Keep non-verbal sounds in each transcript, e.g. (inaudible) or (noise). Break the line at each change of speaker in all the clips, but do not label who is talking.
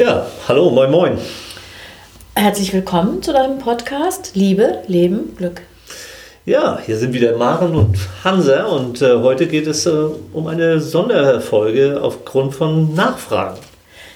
Ja, hallo, moin, moin.
Herzlich willkommen zu deinem Podcast Liebe, Leben, Glück.
Ja, hier sind wieder Maren und Hansa und äh, heute geht es äh, um eine Sonderfolge aufgrund von Nachfragen.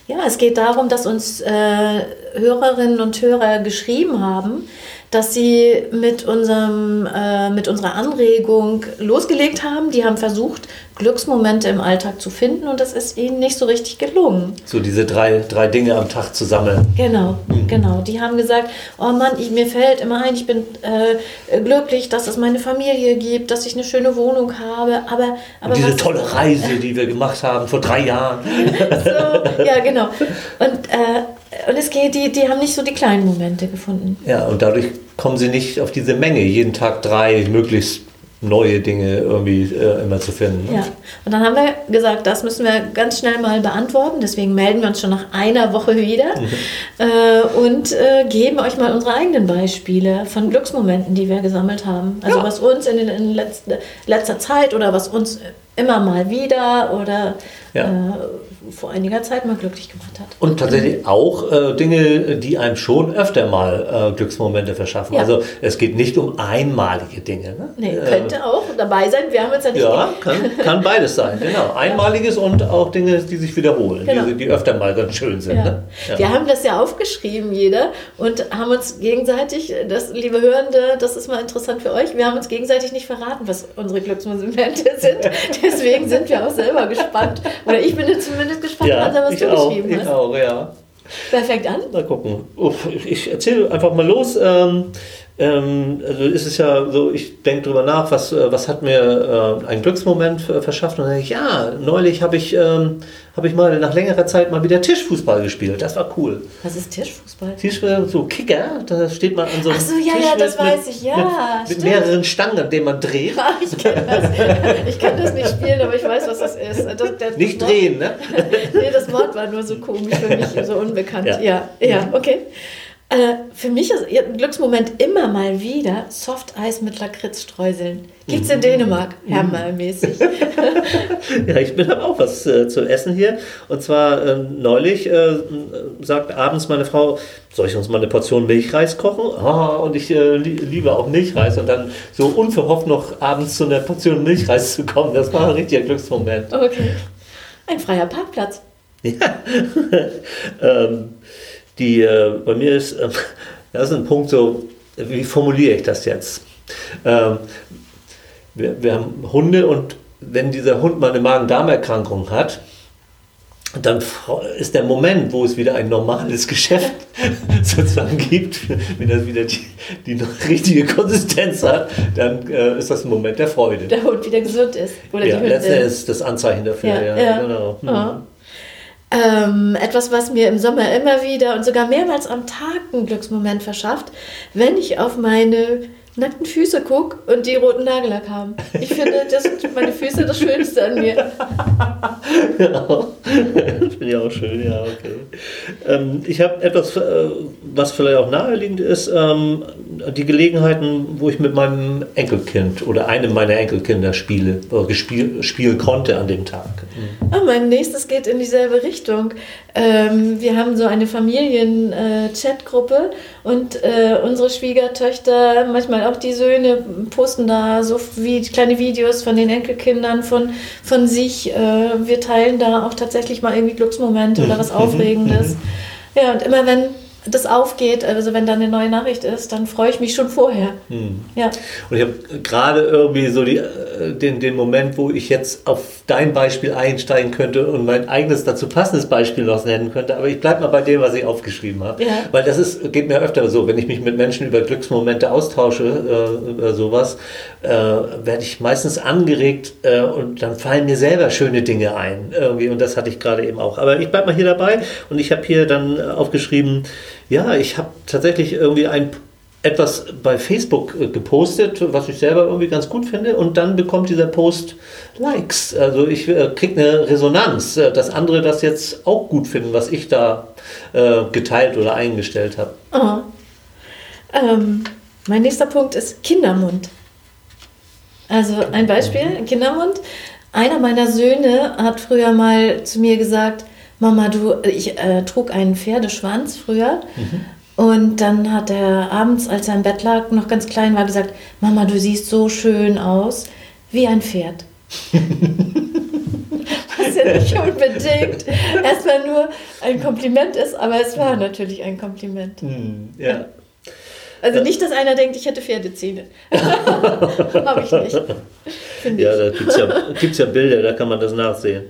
Ja, es geht darum, dass uns äh, Hörerinnen und Hörer geschrieben haben, dass sie mit, unserem, äh, mit unserer Anregung losgelegt haben. Die haben versucht, Glücksmomente im Alltag zu finden und das ist ihnen nicht so richtig gelungen.
So diese drei, drei Dinge am Tag zu sammeln.
Genau, mhm. genau. Die haben gesagt, oh Mann, ich, mir fällt immer ein, ich bin äh, glücklich, dass es meine Familie gibt, dass ich eine schöne Wohnung habe, aber... aber
diese tolle Reise, die wir gemacht haben vor drei Jahren. (laughs)
so, ja, genau. Und, äh, und es geht, die, die haben nicht so die kleinen Momente gefunden.
Ja, und dadurch kommen sie nicht auf diese Menge, jeden Tag drei möglichst neue Dinge irgendwie äh, immer zu finden.
Ne? Ja, und dann haben wir gesagt, das müssen wir ganz schnell mal beantworten. Deswegen melden wir uns schon nach einer Woche wieder mhm. äh, und äh, geben euch mal unsere eigenen Beispiele von Glücksmomenten, die wir gesammelt haben. Also ja. was uns in, in letzter, letzter Zeit oder was uns immer mal wieder oder ja. Äh, vor einiger Zeit mal glücklich gemacht hat.
Und tatsächlich auch äh, Dinge, die einem schon öfter mal äh, Glücksmomente verschaffen. Ja. Also es geht nicht um einmalige Dinge. Ne?
Nee, könnte äh, auch dabei sein. Wir haben uns ja nicht.
Ja, kann, (laughs) kann, beides sein, genau. Einmaliges und auch Dinge, die sich wiederholen, genau. die, die, öfter mal ganz schön sind. Ja. Ne?
Wir haben das ja aufgeschrieben, jeder, und haben uns gegenseitig, das, liebe Hörende, das ist mal interessant für euch, wir haben uns gegenseitig nicht verraten, was unsere Glücksmomente (laughs) sind. Deswegen sind wir auch selber gespannt. Oder ich bin jetzt zumindest gespannt, ja, was du
auch,
geschrieben
ich hast. Auch, ja.
Wer fängt an?
Mal gucken. Uff, ich erzähle einfach mal los. Ähm, ähm, also ist es ja so, ich denke drüber nach, was, äh, was hat mir äh, einen Glücksmoment verschafft? Und dann denke ich, ja, neulich habe ich, ähm, hab ich mal nach längerer Zeit mal wieder Tischfußball gespielt. Das war cool.
Was ist Tischfußball?
Tischfußball, so Kicker, da steht man an so
einem Ach so, ja, Tisch ja, das mit, weiß ich, ja.
Mit, mit mehreren Stangen, an denen man dreht.
Ja, ich kann das, (laughs) kann das nicht spielen, aber ich weiß, was das ist. Das,
das nicht Wort, drehen, ne? (laughs)
nee, das Wort war nur so komisch für mich, so unbekannt. Ja, ja, ja okay. Äh, für mich ist ein Glücksmoment immer mal wieder Softeis mit Lakritzstreuseln. Gibt es in mhm. Dänemark, Hermalmäßig. (laughs)
ja, ich bin auch was äh, zu essen hier. Und zwar äh, neulich äh, sagt abends meine Frau, soll ich uns mal eine Portion Milchreis kochen? Oh, und ich äh, liebe auch Milchreis. Und dann so unverhofft noch abends zu einer Portion Milchreis zu kommen, das war ein richtiger Glücksmoment.
Okay. Ein freier Parkplatz. (laughs)
Ja. (laughs) ähm, die äh, bei mir ist, äh, (laughs) das ist ein Punkt so, wie formuliere ich das jetzt? Ähm, wir, wir haben Hunde und wenn dieser Hund mal eine Magen-Darm-Erkrankung hat, dann ist der Moment, wo es wieder ein normales (laughs) Geschäft (laughs) sozusagen gibt, wenn das wieder die, die richtige Konsistenz hat, dann äh, ist das ein Moment der Freude.
Der Hund wieder gesund ist.
Oder ja, letztendlich ist das Anzeichen dafür. Ja, ja, ja. genau.
Mhm. Ähm, etwas, was mir im Sommer immer wieder und sogar mehrmals am Tag einen Glücksmoment verschafft, wenn ich auf meine nackten Füße gucke und die roten Nagellack haben. Ich finde, das sind meine Füße das Schönste an mir. (laughs)
ja, finde ich auch schön, ja, okay. Ähm, ich habe etwas, äh, was vielleicht auch naheliegend ist, ähm, die Gelegenheiten, wo ich mit meinem Enkelkind oder einem meiner Enkelkinder spiele, oder gespiel, spielen konnte an dem Tag.
Mhm. Oh, mein nächstes geht in dieselbe Richtung. Ähm, wir haben so eine Familien-Chat-Gruppe äh, und äh, unsere Schwiegertöchter, manchmal auch die Söhne, posten da so wie kleine Videos von den Enkelkindern, von, von sich. Äh, wir teilen da auch tatsächlich mal irgendwie Glücksmomente oder was mhm. Aufregendes. Mhm. Ja, und immer wenn das aufgeht, also wenn da eine neue Nachricht ist, dann freue ich mich schon vorher. Hm. Ja.
Und ich habe gerade irgendwie so die, äh, den, den Moment, wo ich jetzt auf dein Beispiel einsteigen könnte und mein eigenes dazu passendes Beispiel noch nennen könnte, aber ich bleibe mal bei dem, was ich aufgeschrieben habe. Ja. Weil das ist, geht mir öfter so, wenn ich mich mit Menschen über Glücksmomente austausche, äh, über sowas, äh, werde ich meistens angeregt äh, und dann fallen mir selber schöne Dinge ein. Irgendwie, und das hatte ich gerade eben auch. Aber ich bleibe mal hier dabei und ich habe hier dann aufgeschrieben, ja, ich habe tatsächlich irgendwie ein etwas bei Facebook äh, gepostet, was ich selber irgendwie ganz gut finde, und dann bekommt dieser Post Likes. Also ich äh, kriege eine Resonanz, äh, dass andere das jetzt auch gut finden, was ich da äh, geteilt oder eingestellt habe.
Oh. Ähm, mein nächster Punkt ist Kindermund. Also ein Beispiel, Kindermund. Einer meiner Söhne hat früher mal zu mir gesagt, Mama, du, ich äh, trug einen Pferdeschwanz früher. Mhm. Und dann hat er abends, als er im Bett lag, noch ganz klein war, gesagt, Mama, du siehst so schön aus, wie ein Pferd. (laughs) Was ja nicht unbedingt erstmal nur ein Kompliment ist, aber es war natürlich ein Kompliment.
Hm, ja.
Also nicht, dass einer denkt, ich hätte Pferdezähne. (laughs) Habe ich nicht.
Ja, da gibt es ja, gibt's ja Bilder, da kann man das nachsehen.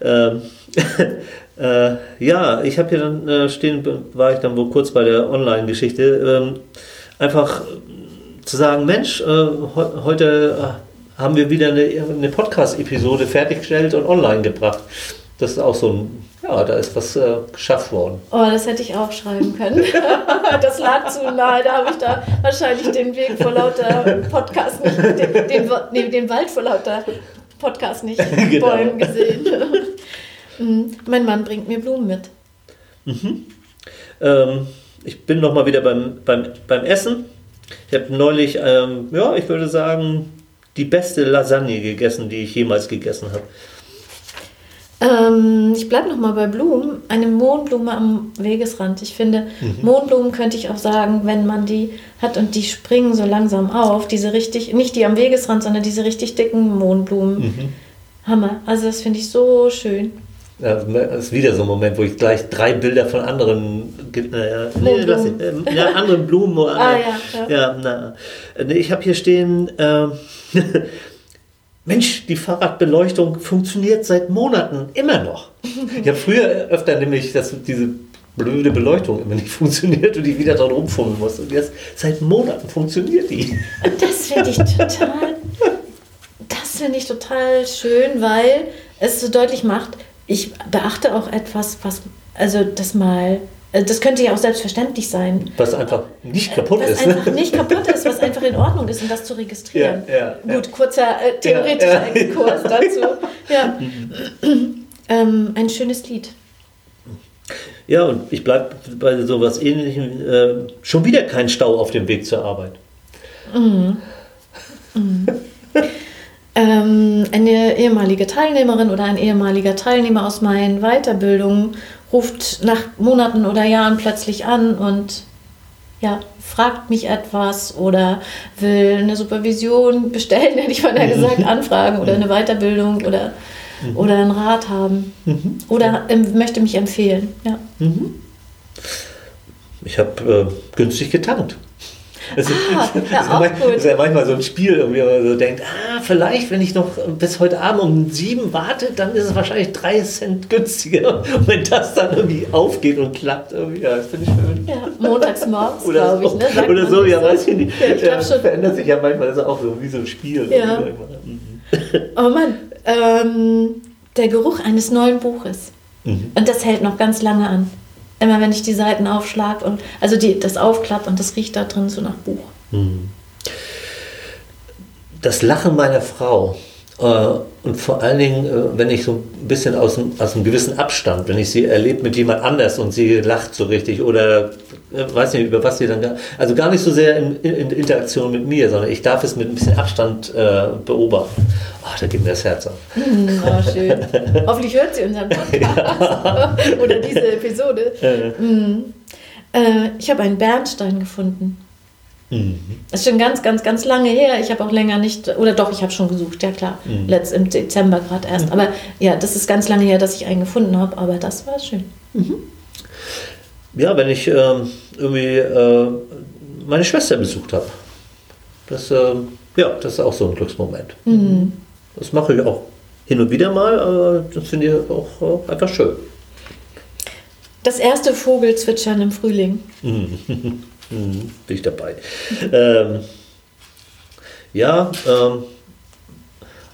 Ähm, (laughs) äh, ja, ich habe hier dann äh, stehen, war ich dann wohl kurz bei der Online-Geschichte, ähm, einfach zu sagen, Mensch, äh, he heute äh, haben wir wieder eine, eine Podcast-Episode fertiggestellt und online gebracht. Das ist auch so ein, ja, da ist was äh, geschafft worden.
Oh, das hätte ich auch schreiben können. (laughs) das lag zu nahe, da habe ich da wahrscheinlich den Weg vor lauter Podcast nicht, den, den, den Wald vor lauter Podcast nicht (laughs) genau. Bäumen gesehen. Mhm. Mein Mann bringt mir Blumen mit.
Mhm. Ähm, ich bin noch mal wieder beim, beim, beim Essen. Ich habe neulich, ähm, ja, ich würde sagen, die beste Lasagne gegessen, die ich jemals gegessen habe.
Ähm, ich bleibe noch mal bei Blumen. Eine Mohnblume am Wegesrand. Ich finde, mhm. Mohnblumen könnte ich auch sagen, wenn man die hat und die springen so langsam auf. Diese richtig, nicht die am Wegesrand, sondern diese richtig dicken Mohnblumen. Mhm. Hammer. Also das finde ich so schön.
Das ist wieder so ein Moment, wo ich gleich drei Bilder von anderen, äh, nee, lass ich, äh, ja, anderen Blumen. (laughs) ah, ja, ja. ja na, ich habe hier stehen, äh, (laughs) Mensch, die Fahrradbeleuchtung funktioniert seit Monaten immer noch. Ich habe früher öfter nämlich, dass diese blöde Beleuchtung immer nicht (laughs) funktioniert und ich wieder dran rumfummeln muss. Und jetzt seit Monaten funktioniert die.
Das finde ich total, das finde ich total schön, weil es so deutlich macht, ich beachte auch etwas, was, also das mal, äh, das könnte ja auch selbstverständlich sein.
Was einfach nicht kaputt
was
ist.
Was einfach nicht kaputt ist, was einfach in Ordnung ist und das zu registrieren. Ja, ja, Gut, kurzer äh, theoretischer ja, Exkurs dazu. (laughs) Ja. ähm, ein schönes Lied.
Ja, und ich bleibe bei sowas ähnlichem. Äh, schon wieder kein Stau auf dem Weg zur Arbeit. Mhm. (laughs)
Mhm. Ähm, eine ehemalige Teilnehmerin oder ein ehemaliger Teilnehmer aus meinen Weiterbildungen ruft nach Monaten oder Jahren plötzlich an und ja, fragt mich etwas oder will eine Supervision bestellen, (laughs) hätte ich mal gesagt, anfragen oder eine Weiterbildung oder, mhm. oder einen Rat haben mhm. oder ähm, möchte mich empfehlen. Ja. Mhm.
Ich habe äh, günstig getankt. Das, ah, ist, ja, das, ist manchmal, das, ist ja manchmal so ein Spiel, irgendwie, wo man so denkt, ah, vielleicht, wenn ich noch bis heute Abend um sieben warte, dann ist es wahrscheinlich drei Cent günstiger. Und (laughs) wenn das dann irgendwie aufgeht und klappt, irgendwie, ja, das finde ich schön.
Ja, montags morgens, (laughs) glaube ich. Ne?
oder so, ja, weiß ich nicht. Ja, ich ja, schon. verändert sich ja manchmal, das ist auch so wie so ein Spiel.
Ja. Mhm. (laughs) Oh Mann, ähm, der Geruch eines neuen Buches. Mhm. Und das hält noch ganz lange an. Immer wenn ich die Seiten aufschlag und also die, das aufklapp und das riecht da drin so nach Buch. Hm.
Das Lachen meiner Frau und vor allen Dingen, äh, wenn ich so ein bisschen aus, aus einem gewissen Abstand, wenn ich sie erlebe mit jemand anders und sie lacht so richtig oder äh, weiß nicht, über was sie dann, also gar nicht so sehr in, in, Interaktion mit mir, sondern ich darf es mit ein bisschen Abstand äh, beobachten. Oh, da geht mir das Herz auf.
Mm, oh, (laughs) schön. Hoffentlich hört sie unseren Podcast (laughs) oder diese Episode. Mm. Äh, ich habe einen Bernstein gefunden. Mhm. Das ist schon ganz, ganz, ganz lange her. Ich habe auch länger nicht, oder doch, ich habe schon gesucht, ja klar. Mhm. Letzt im Dezember gerade erst. Mhm. Aber ja, das ist ganz lange her, dass ich einen gefunden habe, aber das war schön. Mhm.
Ja, wenn ich ähm, irgendwie äh, meine Schwester besucht habe. Das, äh, ja, das ist auch so ein Glücksmoment. Mhm. Das mache ich auch hin und wieder mal, aber das finde ich auch äh, einfach schön.
Das erste Vogelzwitschern im Frühling. (laughs)
Mhm. Bin ich dabei. (laughs) ähm, ja, ähm,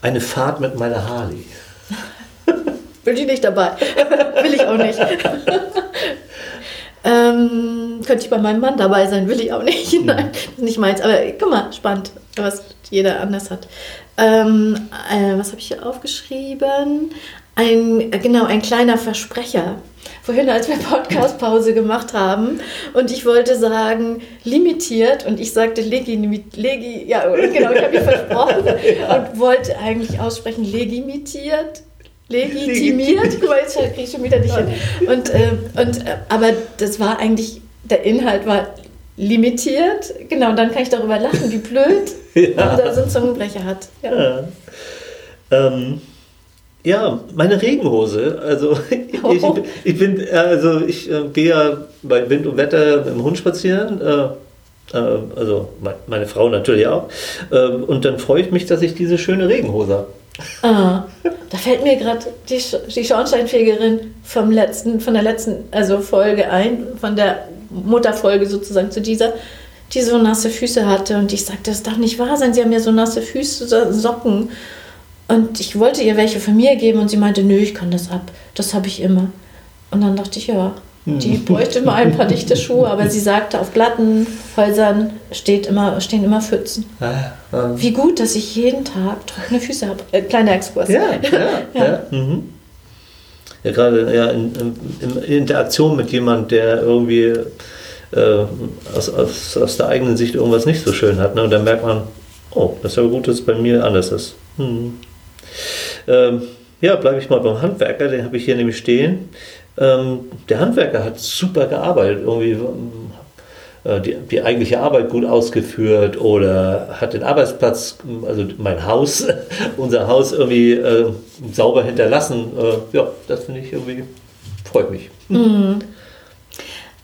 eine Fahrt mit meiner Harley. (laughs)
Bin ich nicht dabei. (laughs) will ich auch nicht. ähm, könnte ich bei meinem Mann dabei sein, will ich auch nicht. Mhm. Nein, nicht meins. Aber guck mal, spannend, was jeder anders hat. Ähm, äh, was habe ich hier aufgeschrieben? Ein, genau, ein kleiner Versprecher vorhin, als wir Podcast-Pause gemacht haben und ich wollte sagen limitiert und ich sagte legi, legi ja genau, ich habe mich versprochen und wollte eigentlich aussprechen legimitiert. legitimiert. Guck mal, jetzt kriege ich schon wieder nicht hin. Und, äh, und, äh, aber das war eigentlich, der Inhalt war limitiert. Genau, und dann kann ich darüber lachen, wie blöd (laughs) ja. man da so einen Zungenbrecher hat. Ja. ja.
Ähm, ja, meine Regenhose. Also (laughs) oh. ich, ich, bin, also ich äh, gehe ja bei Wind und Wetter mit dem Hund spazieren. Äh, äh, also meine Frau natürlich auch. Ähm, und dann freue ich mich, dass ich diese schöne Regenhose habe.
Ah, da fällt mir gerade die, die Schornsteinfegerin vom letzten, von der letzten also Folge ein, von der Mutterfolge sozusagen zu dieser, die so nasse Füße hatte. Und ich sagte, das darf nicht wahr sein, sie haben ja so nasse Füße, Socken. Und ich wollte ihr welche von mir geben und sie meinte, nö, ich kann das ab. Das habe ich immer. Und dann dachte ich, ja, die hm. bräuchte mal ein paar dichte Schuhe, aber sie sagte, auf glatten Häusern steht immer, stehen immer Pfützen. Ah, ah. Wie gut, dass ich jeden Tag trockene Füße habe. Äh, kleiner Exkurs.
Ja, ja, (laughs) ja. ja. Mhm. ja gerade ja, in, in, in, Interaktion mit jemandem, der irgendwie äh, aus, aus, aus der eigenen Sicht irgendwas nicht so schön hat. Ne? Und dann merkt man, oh, das ist aber gut, dass es bei mir anders ist. Mhm. Ähm, ja, bleibe ich mal beim Handwerker, den habe ich hier nämlich stehen. Ähm, der Handwerker hat super gearbeitet, irgendwie äh, die, die, eigentliche Arbeit gut ausgeführt oder hat den Arbeitsplatz, also mein Haus, (laughs) unser Haus irgendwie äh, sauber hinterlassen. Äh, ja, das finde ich irgendwie, freut mich. Mhm.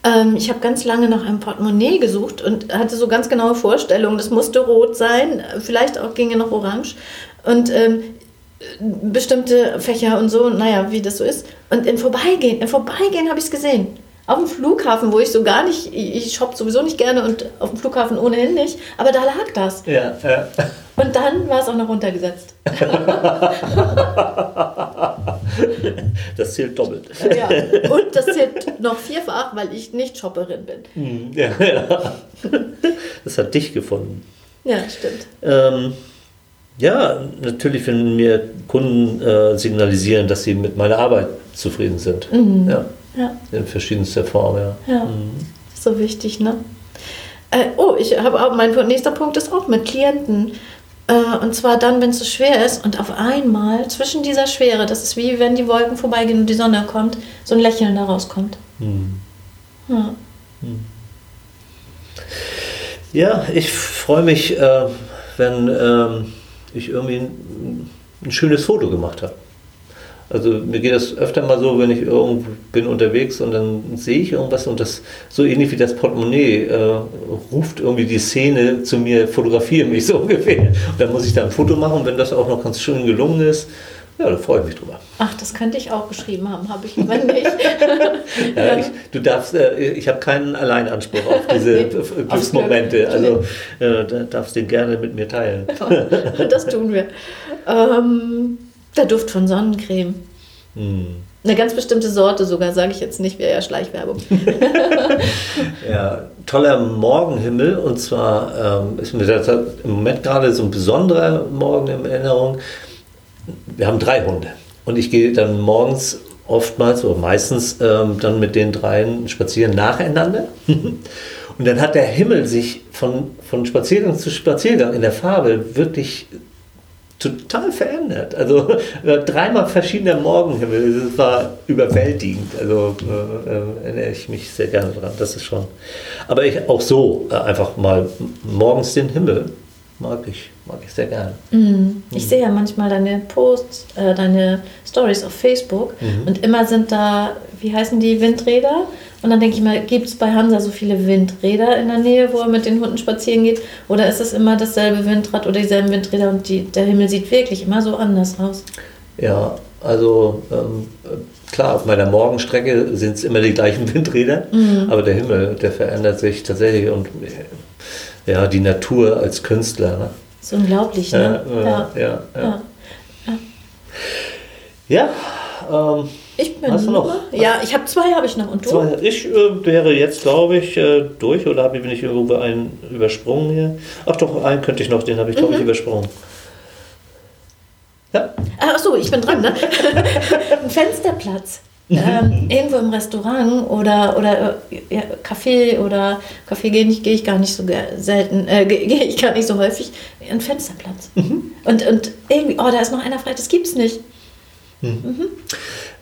Ähm, ich habe ganz lange nach einem Portemonnaie gesucht und hatte so ganz genaue Vorstellungen. Das musste rot sein, vielleicht auch ginge noch orange. Und ähm, bestimmte Fächer und so, naja, wie das so ist. Und im Vorbeigehen, im Vorbeigehen habe ich es gesehen. Auf dem Flughafen, wo ich so gar nicht, ich shoppe sowieso nicht gerne und auf dem Flughafen ohnehin nicht, aber da lag das.
Ja, ja. (laughs)
Und dann war es auch noch runtergesetzt. (laughs)
das zählt doppelt.
Ja, und das zählt noch vierfach, weil ich nicht Shopperin bin.
Hm, ja, ja. (laughs) Das hat dich gefunden.
Ja, stimmt.
Ähm, ja, natürlich, wenn mir Kunden äh, signalisieren, dass sie mit meiner Arbeit zufrieden sind. Mhm. Ja. ja. In verschiedenster Form, ja.
Ja, mhm. so wichtig, ne? Äh, oh, ich habe auch, mein nächster Punkt ist auch mit Klienten. Äh, und zwar dann, wenn es so schwer ist und auf einmal zwischen dieser Schwere, das ist wie wenn die Wolken vorbeigehen und die Sonne kommt, so ein Lächeln da rauskommt. Mhm.
Ja. Mhm. ja, ich freue mich, äh, wenn ähm, ich irgendwie ein, ein schönes Foto gemacht habe. Also mir geht das öfter mal so, wenn ich irgendwo bin unterwegs und dann sehe ich irgendwas und das so ähnlich wie das Portemonnaie äh, ruft irgendwie die Szene zu mir, fotografiere mich (laughs) so ungefähr. Und dann muss ich da ein Foto machen wenn das auch noch ganz schön gelungen ist, ja, da freue ich mich drüber.
Ach, das könnte ich auch geschrieben haben, habe ich lieber nicht. (laughs)
ja, ich, du darfst, äh, ich habe keinen Alleinanspruch auf diese (laughs) Glücksmomente. Also äh, da darfst du den gerne mit mir teilen. (laughs)
das tun wir. Ähm, der Duft von Sonnencreme. Hm. Eine ganz bestimmte Sorte sogar, sage ich jetzt nicht, wäre ja Schleichwerbung.
ja, toller Morgenhimmel und zwar ähm, ist mir im Moment gerade so ein besonderer Morgen in Erinnerung wir haben drei Hunde. Und ich gehe dann morgens oftmals oder meistens ähm, dann mit den dreien spazieren nacheinander. (laughs) Und dann hat der Himmel sich von, von Spaziergang zu Spaziergang in der Farbe wirklich total verändert. Also äh, dreimal verschiedener Morgenhimmel. Das war überwältigend. Also äh, äh, erinnere ich mich sehr gerne dran. Das ist schon. Aber ich auch so äh, einfach mal morgens den Himmel mag ich, mag ich sehr gern.
Mhm. Ich mhm. sehe ja manchmal deine Posts, äh, deine Stories auf Facebook mhm. und immer sind da, wie heißen die, Windräder? Und dann denke ich mal, gibt es bei Hansa so viele Windräder in der Nähe, wo er mit den Hunden spazieren geht? Oder ist es immer dasselbe Windrad oder dieselben Windräder und die, der Himmel sieht wirklich immer so anders aus?
Ja, also ähm, klar, auf meiner Morgenstrecke sind es immer die gleichen (laughs) Windräder, mhm. aber der Himmel, der verändert sich tatsächlich und ja, die Natur als Künstler. Ne?
Das ist unglaublich, ne?
Ja, ja, ja. ja. ja. ähm,
ich bin hast du noch? Ja, ich habe zwei, habe ich noch. Und du? Zwei.
Ich äh, wäre jetzt, glaube ich, äh, durch oder habe ich, bin ich irgendwo einen übersprungen hier? Ach doch, einen könnte ich noch, den habe ich, glaube mhm. ich, übersprungen.
Ja. Ach so, ich bin dran, ne? (laughs) Ein Fensterplatz ähm, irgendwo im Restaurant oder, oder äh, ja, Café oder Kaffee gehe ich, geh ich gar nicht so selten, äh, (laughs) gehe ich gar nicht so häufig, ein Fensterplatz. Mhm. Und, und irgendwie, oh, da ist noch einer frei, das gibt's nicht.
Mhm. Mhm.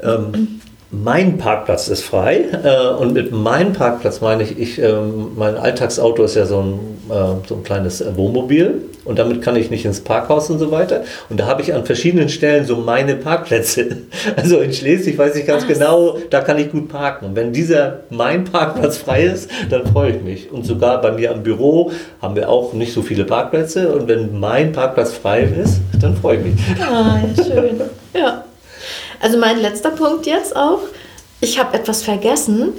Ähm, mein Parkplatz ist frei äh, und mit meinem Parkplatz meine ich, ich äh, mein Alltagsauto ist ja so ein, äh, so ein kleines Wohnmobil und damit kann ich nicht ins Parkhaus und so weiter. Und da habe ich an verschiedenen Stellen so meine Parkplätze. (laughs) Also in Schleswig weiß ich ganz Was? genau, da kann ich gut parken. Und wenn dieser mein Parkplatz frei ist, dann freue ich mich. Und sogar bei mir am Büro haben wir auch nicht so viele Parkplätze. Und wenn mein Parkplatz frei ist, dann freue ich mich.
Ah, ja, schön. (laughs) Ja. Also mein letzter Punkt jetzt auch. Ich habe etwas vergessen,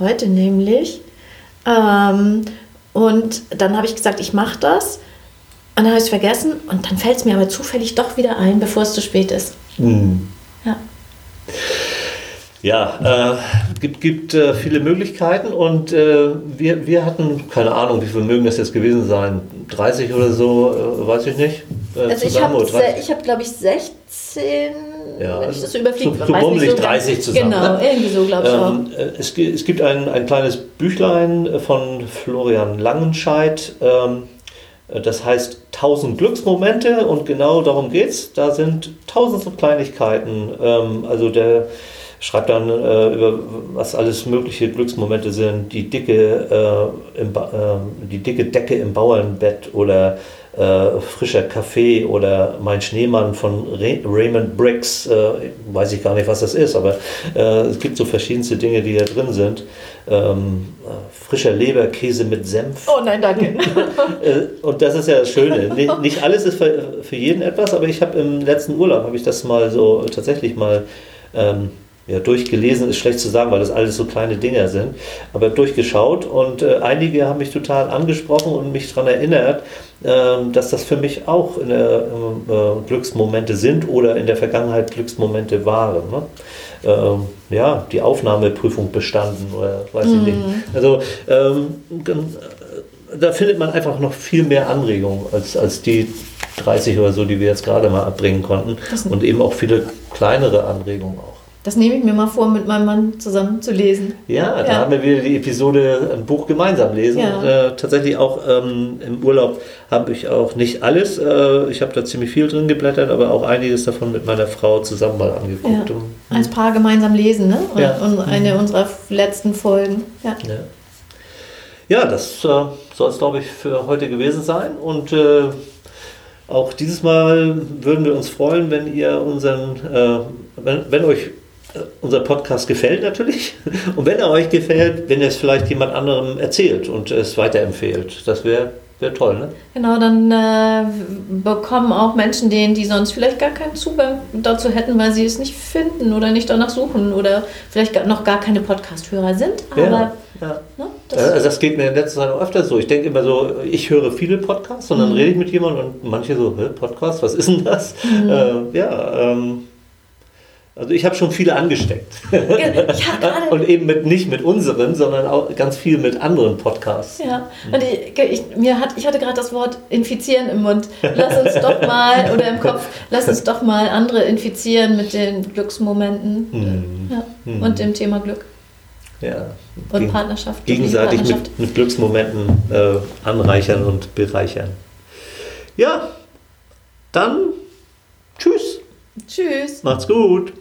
heute nämlich. Ähm, und dann habe ich gesagt, ich mache das. Und dann habe ich es vergessen und dann fällt es mir aber zufällig doch wieder ein, bevor es zu spät ist. Mhm. Ja.
Ja, äh, gibt, gibt äh, viele Möglichkeiten und äh, wir, wir hatten, keine Ahnung, wie viel mögen das jetzt gewesen sein, 30 oder so, äh, weiß ich nicht.
Äh, also ich habe, hab, glaube ich, 16
ja, wenn ich das so überfliege. So, so bummelig so 30 zusammen. Genau, irgendwie so, glaube ich ähm, auch. Äh, es, es, gibt ein, ein kleines Büchlein von Florian Langenscheidt, ähm, das heißt 1000 Glücksmomente und genau darum geht es. Da sind tausend so Kleinigkeiten. Ähm, also der schreibt dann äh, über was alles mögliche Glücksmomente sind, die dicke, äh, im, äh, die dicke Decke im Bauernbett oder äh, frischer Kaffee oder mein Schneemann von Ray Raymond Briggs, äh, weiß ich gar nicht, was das ist, aber äh, es gibt so verschiedenste Dinge, die da drin sind. Ähm, äh, frischer Leberkäse mit Senf.
Oh nein, danke. (laughs)
Äh, und das ist ja das Schöne. Nicht, nicht alles ist für, für jeden etwas, aber ich habe im letzten Urlaub, habe ich das mal so tatsächlich mal ähm, ja, durchgelesen ist schlecht zu sagen, weil das alles so kleine Dinger sind, aber durchgeschaut und äh, einige haben mich total angesprochen und mich daran erinnert, äh, dass das für mich auch der, äh, Glücksmomente sind oder in der Vergangenheit Glücksmomente waren. Ne? Ähm, ja, die Aufnahmeprüfung bestanden oder weiß mhm. ich nicht. Mhm. Also ähm, äh, da findet man einfach noch viel mehr Anregungen als, als die 30 oder so, die wir jetzt gerade mal abbringen konnten und eben auch viele kleinere Anregungen auch.
Das nehme ich mir mal vor, mit meinem Mann zusammen zu lesen.
Ja, da haben wir wieder die Episode ein Buch gemeinsam lesen. Ja. Äh, tatsächlich auch ähm, im Urlaub habe ich auch nicht alles. Äh, ich habe da ziemlich viel drin geblättert, aber auch einiges davon mit meiner Frau zusammen mal angeguckt.
Ja. Als Paar gemeinsam lesen, ne? Und, ja. und eine mhm. unserer letzten Folgen. Ja,
ja. ja das äh, soll es, glaube ich, für heute gewesen sein. Und äh, auch dieses Mal würden wir uns freuen, wenn ihr unseren, äh, wenn, wenn euch unser Podcast gefällt natürlich. (laughs) Und wenn er euch gefällt, wenn ihr es vielleicht jemand anderem erzählt und es weiterempfehlt. Das wäre wär toll, ne?
Genau, dann äh, bekommen auch Menschen den, die sonst vielleicht gar keinen Zugang dazu hätten, weil sie es nicht finden oder nicht danach suchen oder vielleicht noch gar keine Podcast-Hörer sind. Aber ja,
ja. Ne, das, also das geht mir in letzter Zeit auch öfter so. Ich denke immer so, ich höre viele Podcasts und dann mhm. rede ich mit jemandem und manche so, Podcast, was ist denn das? Mhm. Äh, ja, ähm, also ich habe schon viele angesteckt. (laughs) und eben mit, nicht mit unseren, sondern auch ganz viel mit anderen Podcasts.
Ja, und ich, ich, mir hat, ich hatte gerade das Wort infizieren im Mund. Lass uns doch mal, oder im Kopf, lass uns doch mal andere infizieren mit den Glücksmomenten mhm. ja. Mhm. und dem Thema Glück.
Ja.
Und Geg Partnerschaft.
Gegenseitig Partnerschaft. Mit, mit, Glücksmomenten äh, anreichern und bereichern. Ja, dann tschüss.
Tschüss.
Macht's gut.